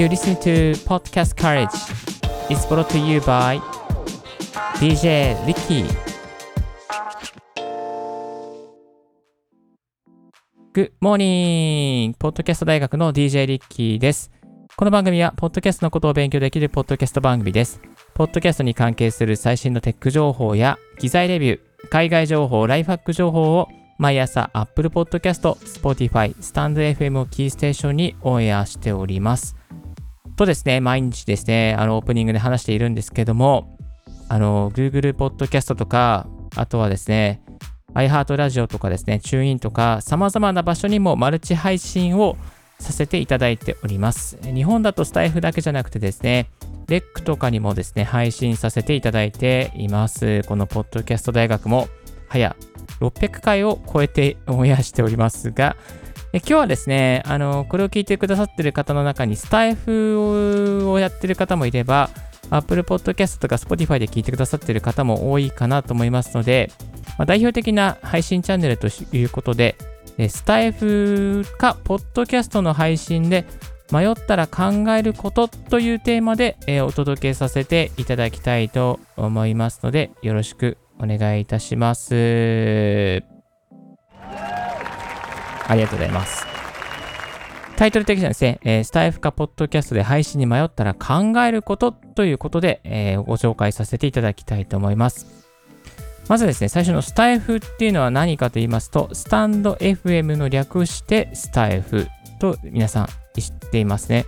You listen to Podcast Courage. It's brought to you by DJ Ricky. Good morning! ポッドキャスト大学の DJ リッキーです。この番組は、ポッドキャストのことを勉強できるポッドキャスト番組です。ポッドキャストに関係する最新のテック情報や、機材レビュー、海外情報、ライフハック情報を毎朝 Apple Podcast、Spotify、StandFM をキーステーションにオンエアしております。とですね、毎日ですね、あの、オープニングで話しているんですけども、あの、Google Podcast とか、あとはですね、iHeart ラジオとかですね、チューインとか、様々な場所にもマルチ配信をさせていただいております。日本だとスタイフだけじゃなくてですね、レックとかにもですね、配信させていただいています。このポッドキャスト大学も、早600回を超えて オンエアしておりますが、今日はですね、あの、これを聞いてくださってる方の中に、スタイフをやってる方もいれば、Apple Podcast とか Spotify で聞いてくださってる方も多いかなと思いますので、まあ、代表的な配信チャンネルということで、スタイフか、ポッドキャストの配信で迷ったら考えることというテーマで、えお届けさせていただきたいと思いますので、よろしくお願いいたします。ありがとうございます。タイトル的にはですね、えー、スタイフかポッドキャストで配信に迷ったら考えることということで、えー、ご紹介させていただきたいと思います。まずですね、最初のスタイフっていうのは何かと言いますと、スタンド FM の略してスタイフと皆さん知っていますね。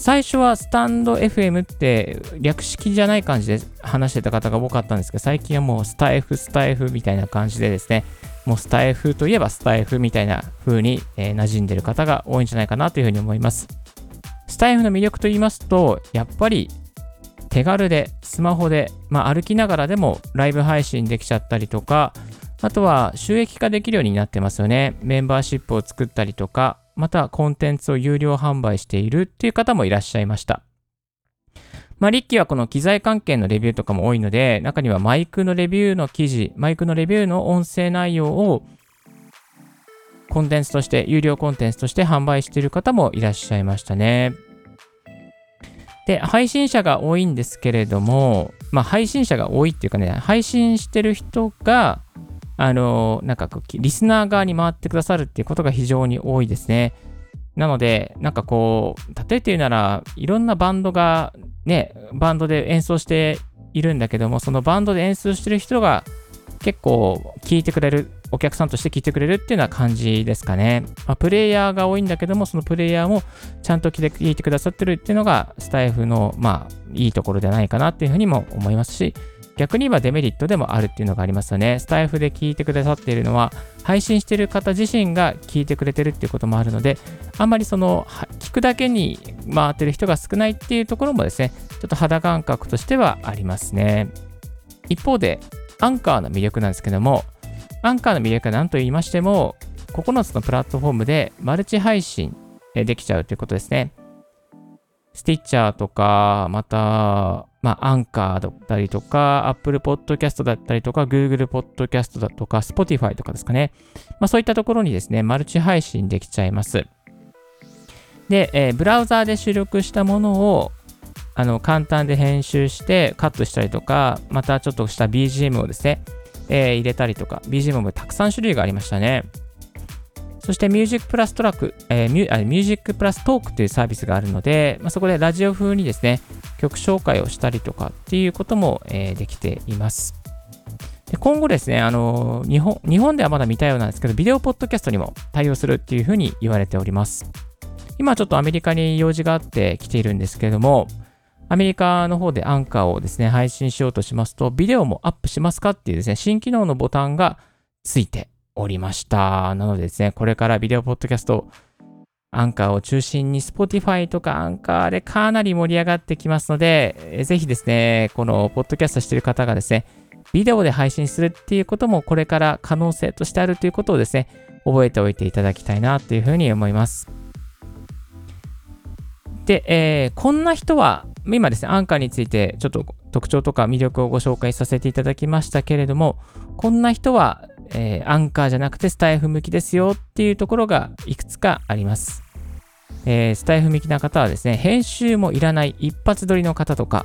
最初はスタンド FM って略式じゃない感じで話してた方が多かったんですけど、最近はもうスタイフ、スタイフみたいな感じでですね、もうスタイフといえばスタイフみたいな風に、えー、馴染んでる方が多いんじゃないかなというふうに思います。スタイフの魅力と言いますと、やっぱり手軽でスマホで、まあ、歩きながらでもライブ配信できちゃったりとか、あとは収益化できるようになってますよね。メンバーシップを作ったりとか、またコンテンツを有料販売しているっていう方もいらっしゃいました。まあ、リッキーはこの機材関係のレビューとかも多いので、中にはマイクのレビューの記事、マイクのレビューの音声内容をコンテンツとして、有料コンテンツとして販売している方もいらっしゃいましたね。で、配信者が多いんですけれども、まあ、配信者が多いっていうかね、配信してる人が、あの、なんかこうリスナー側に回ってくださるっていうことが非常に多いですね。なので、なんかこう、例えて言うなら、いろんなバンドがね、バンドで演奏しているんだけども、そのバンドで演奏してる人が結構聴いてくれる、お客さんとして聴いてくれるっていうような感じですかね。まあ、プレイヤーが多いんだけども、そのプレイヤーもちゃんと聴いてくださってるっていうのが、スタイフの、まあ、いいところではないかなっていうふうにも思いますし、逆に言えばデメリットでもあるっていうのがありますよね。スタイフで聞いてくださっているのは、配信してる方自身が聞いてくれてるっていうこともあるので、あんまりその、聞くだけに回ってる人が少ないっていうところもですね、ちょっと肌感覚としてはありますね。一方で、アンカーの魅力なんですけども、アンカーの魅力は何と言いましても、9つのプラットフォームでマルチ配信できちゃうということですね。スティッチャーとか、また、まあ、アンカーだったりとか、Apple Podcast だったりとか、Google Podcast だとか、Spotify とかですかね。まあ、そういったところにですね、マルチ配信できちゃいます。で、えー、ブラウザーで収録したものを、あの、簡単で編集してカットしたりとか、またちょっとした BGM をですね、えー、入れたりとか、BGM もたくさん種類がありましたね。そして Music プラストラック、えー、ミュ Music プラストークというサービスがあるので、まあ、そこでラジオ風にですね、曲紹介をしたりとかっていうことも、えー、できています。で今後ですね、あの日本、日本ではまだ見たようなんですけど、ビデオポッドキャストにも対応するっていうふうに言われております。今ちょっとアメリカに用事があって来ているんですけれども、アメリカの方でアンカーをですね、配信しようとしますと、ビデオもアップしますかっていうですね、新機能のボタンがついておりました。なのでですね、これからビデオポッドキャスト、アンカーを中心に Spotify とかアンカーでかなり盛り上がってきますので、ぜひですね、このポッドキャストしてる方がですね、ビデオで配信するっていうこともこれから可能性としてあるということをですね、覚えておいていただきたいなというふうに思います。で、えー、こんな人は、今ですね、アンカーについてちょっと特徴とか魅力をご紹介させていただきましたけれども、こんな人はえー、アンカーじゃなくてスタイフ向きですよっていうところがいくつかあります。えー、スタイフ向きな方はですね、編集もいらない一発撮りの方とか、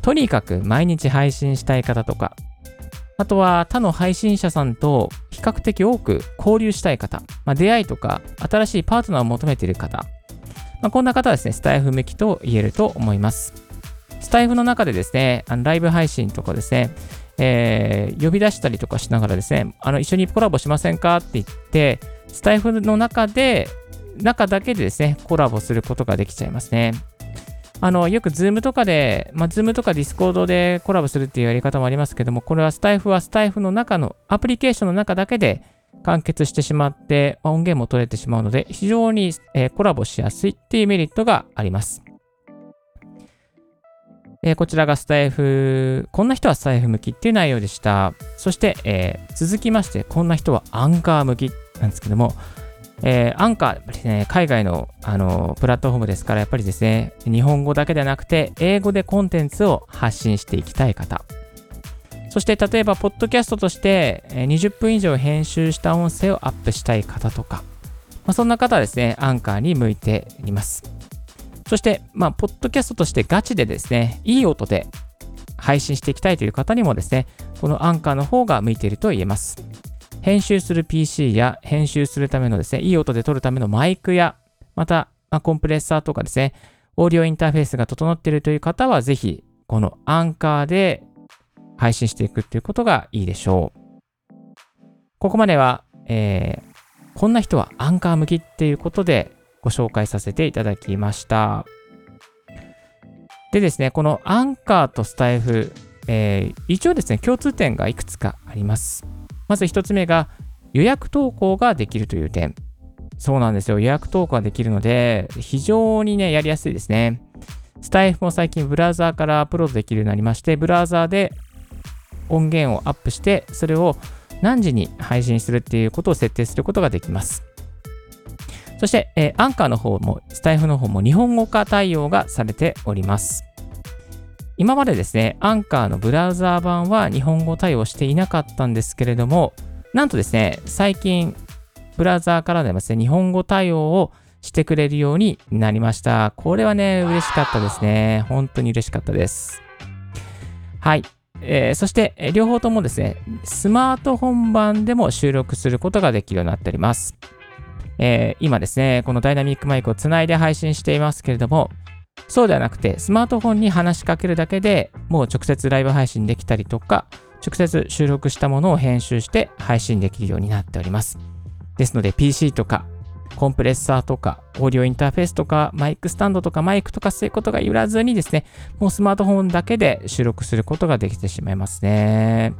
とにかく毎日配信したい方とか、あとは他の配信者さんと比較的多く交流したい方、まあ、出会いとか新しいパートナーを求めている方、まあ、こんな方はですね、スタイフ向きと言えると思います。スタイフの中でですね、あのライブ配信とかですね、えー、呼び出したりとかしながらですね、あの一緒にコラボしませんかって言って、スタイフの中で、中だけでですね、コラボすることができちゃいますね。あの、よく Zoom とかで、まあ、Zoom とか Discord でコラボするっていうやり方もありますけども、これはスタイフはスタイフの中のアプリケーションの中だけで完結してしまって、まあ、音源も取れてしまうので、非常に、えー、コラボしやすいっていうメリットがあります。えー、こちらがスタイフ、こんな人はスタイフ向きっていう内容でした。そして、えー、続きまして、こんな人はアンカー向きなんですけども、えー、アンカー、やっぱりね、海外の、あのプラットフォームですから、やっぱりですね、日本語だけではなくて、英語でコンテンツを発信していきたい方。そして、例えば、ポッドキャストとして、20分以上編集した音声をアップしたい方とか、まあ、そんな方はですね、アンカーに向いています。そして、まあ、ポッドキャストとしてガチでですね、いい音で配信していきたいという方にもですね、このアンカーの方が向いていると言えます。編集する PC や編集するためのですね、いい音で撮るためのマイクや、また、まあ、コンプレッサーとかですね、オーディオインターフェースが整っているという方は、ぜひ、このアンカーで配信していくということがいいでしょう。ここまでは、えー、こんな人はアンカー向きっていうことで、ご紹介させていただきました。でですね、このアンカーとスタイフ、えー、一応ですね、共通点がいくつかあります。まず一つ目が予約投稿ができるという点。そうなんですよ。予約投稿ができるので、非常にね、やりやすいですね。スタイフも最近ブラウザーからアップロードできるようになりまして、ブラウザーで音源をアップして、それを何時に配信するっていうことを設定することができます。そして、えー、アンカーの方も、スタイフの方も日本語化対応がされております。今までですね、アンカーのブラウザー版は日本語対応していなかったんですけれども、なんとですね、最近、ブラウザーからでもですね、日本語対応をしてくれるようになりました。これはね、嬉しかったですね。本当に嬉しかったです。はい。えー、そして、両方ともですね、スマートフォン版でも収録することができるようになっております。えー、今ですね、このダイナミックマイクをつないで配信していますけれども、そうではなくて、スマートフォンに話しかけるだけでもう直接ライブ配信できたりとか、直接収録したものを編集して配信できるようになっております。ですので PC とかコンプレッサーとか、オーディオインターフェースとか、マイクスタンドとか、マイクとかそういうことがいらずにですね、もうスマートフォンだけで収録することができてしまいますね。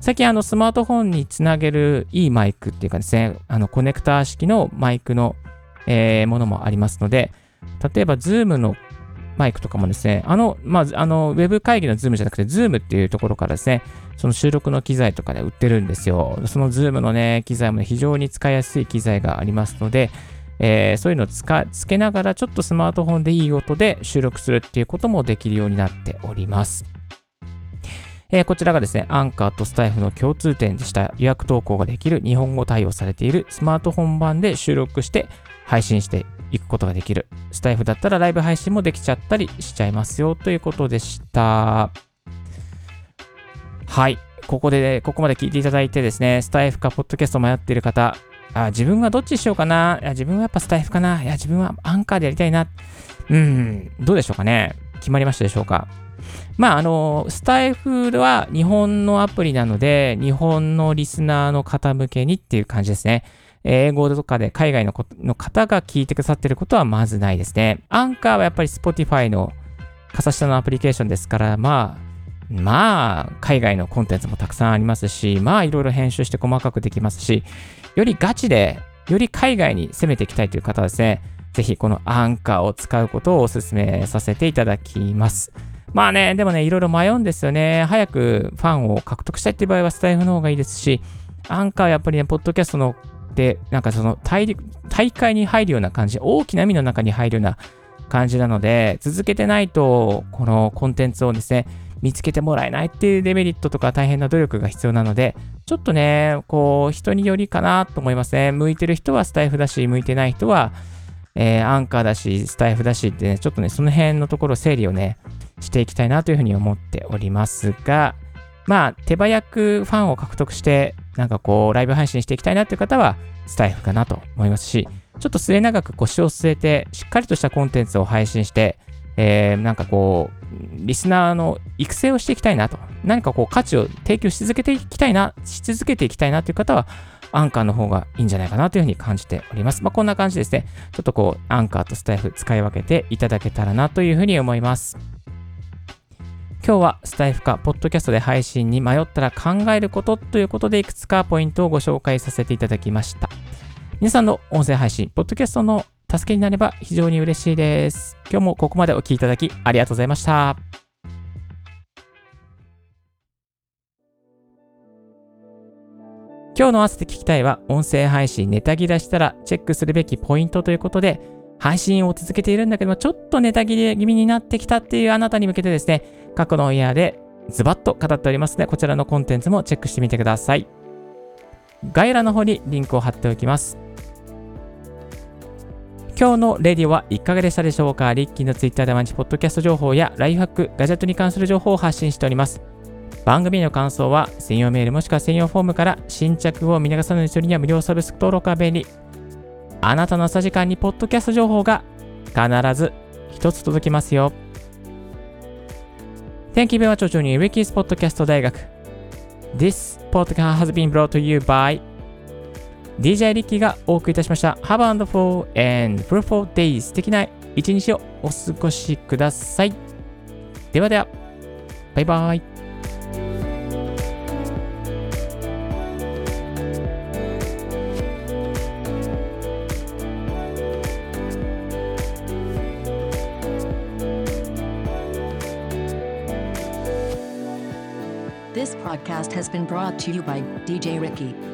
最近あのスマートフォンにつなげるいいマイクっていうかですね、あのコネクター式のマイクの、えー、ものもありますので、例えば Zoom のマイクとかもですね、あの、まあ、あの、ウェブ会議の Zoom じゃなくて Zoom っていうところからですね、その収録の機材とかで売ってるんですよ。その Zoom のね、機材もね、非常に使いやすい機材がありますので、えー、そういうのをつけながらちょっとスマートフォンでいい音で収録するっていうこともできるようになっております。えー、こちらがですね、アンカーとスタイフの共通点でした予約投稿ができる日本語対応されているスマートフォン版で収録して配信していくことができる。スタイフだったらライブ配信もできちゃったりしちゃいますよということでした。はい。ここで、ここまで聞いていただいてですね、スタイフかポッドキャスト迷っている方、あ自分はどっちしようかないや、自分はやっぱスタイフかないや、自分はアンカーでやりたいな。うん、どうでしょうかね決まりましたでしょうか？まあ、あの、スタイフは日本のアプリなので、日本のリスナーの方向けにっていう感じですね。英語とかで海外のの方が聞いてくださってることはまずないですね。アンカーはやっぱり Spotify の傘下のアプリケーションですから、まあ、まあ、海外のコンテンツもたくさんありますし、まあ、いろいろ編集して細かくできますし、よりガチで、より海外に攻めていきたいという方はですね、ぜひこのアンカーを使うことをお勧めさせていただきます。まあね、でもね、いろいろ迷うんですよね。早くファンを獲得したいっていう場合はスタイフの方がいいですし、アンカーはやっぱりね、ポッドキャストので、なんかその大大会に入るような感じ、大きな海の中に入るような感じなので、続けてないと、このコンテンツをですね、見つけてもらえないっていうデメリットとか大変な努力が必要なので、ちょっとね、こう、人によりかなと思いますね。向いてる人はスタイフだし、向いてない人は、えー、アンカーだし、スタイフだしってね、ちょっとね、その辺のところ整理をね、していきたいなというふうに思っておりますが、まあ、手早くファンを獲得して、なんかこう、ライブ配信していきたいなという方は、スタイフかなと思いますし、ちょっと末長く腰を据えて、しっかりとしたコンテンツを配信して、えー、なんかこう、リスナーの育成をしていきたいなと、何かこう価値を提供し続けていきたいな、し続けていきたいなという方は、アンカーの方がいいんじゃないかなというふうに感じております。まあ、こんな感じですね。ちょっとこう、アンカーとスタイフ使い分けていただけたらなというふうに思います。今日はスタイフかポッドキャストで配信に迷ったら考えることということでいくつかポイントをご紹介させていただきました。皆さんの音声配信、ポッドキャストの助けになれば非常に嬉しいです。今日もここまでお聴きいただきありがとうございました。今日の合わせて聞きたいは、音声配信ネタ切れしたらチェックするべきポイントということで、配信を続けているんだけども、ちょっとネタ切れ気味になってきたっていうあなたに向けてですね、過去のイヤーでズバッと語っておりますので、こちらのコンテンツもチェックしてみてください。概要欄の方にリンクを貼っておきます。今日のレディオはいかがでしたでしょうか？リッキーの Twitter で毎日ポッドキャスト情報やライフハック、ガジェットに関する情報を発信しております。番組の感想は専用メールもしくは専用フォームから新着を見逃さない人には無料サブスク登録は便利。あなたの朝時間にポッドキャスト情報が必ず一つ届きますよ。Thank you very much for joining Ricky's Podcast 大学。This podcast has been brought to you by DJ リッキーがお送りいたしました。Have a wonderful and fruitful day 素敵な一日をお過ごしください。ではでは、バイバイ。This podcast has been brought to you by DJ Ricky.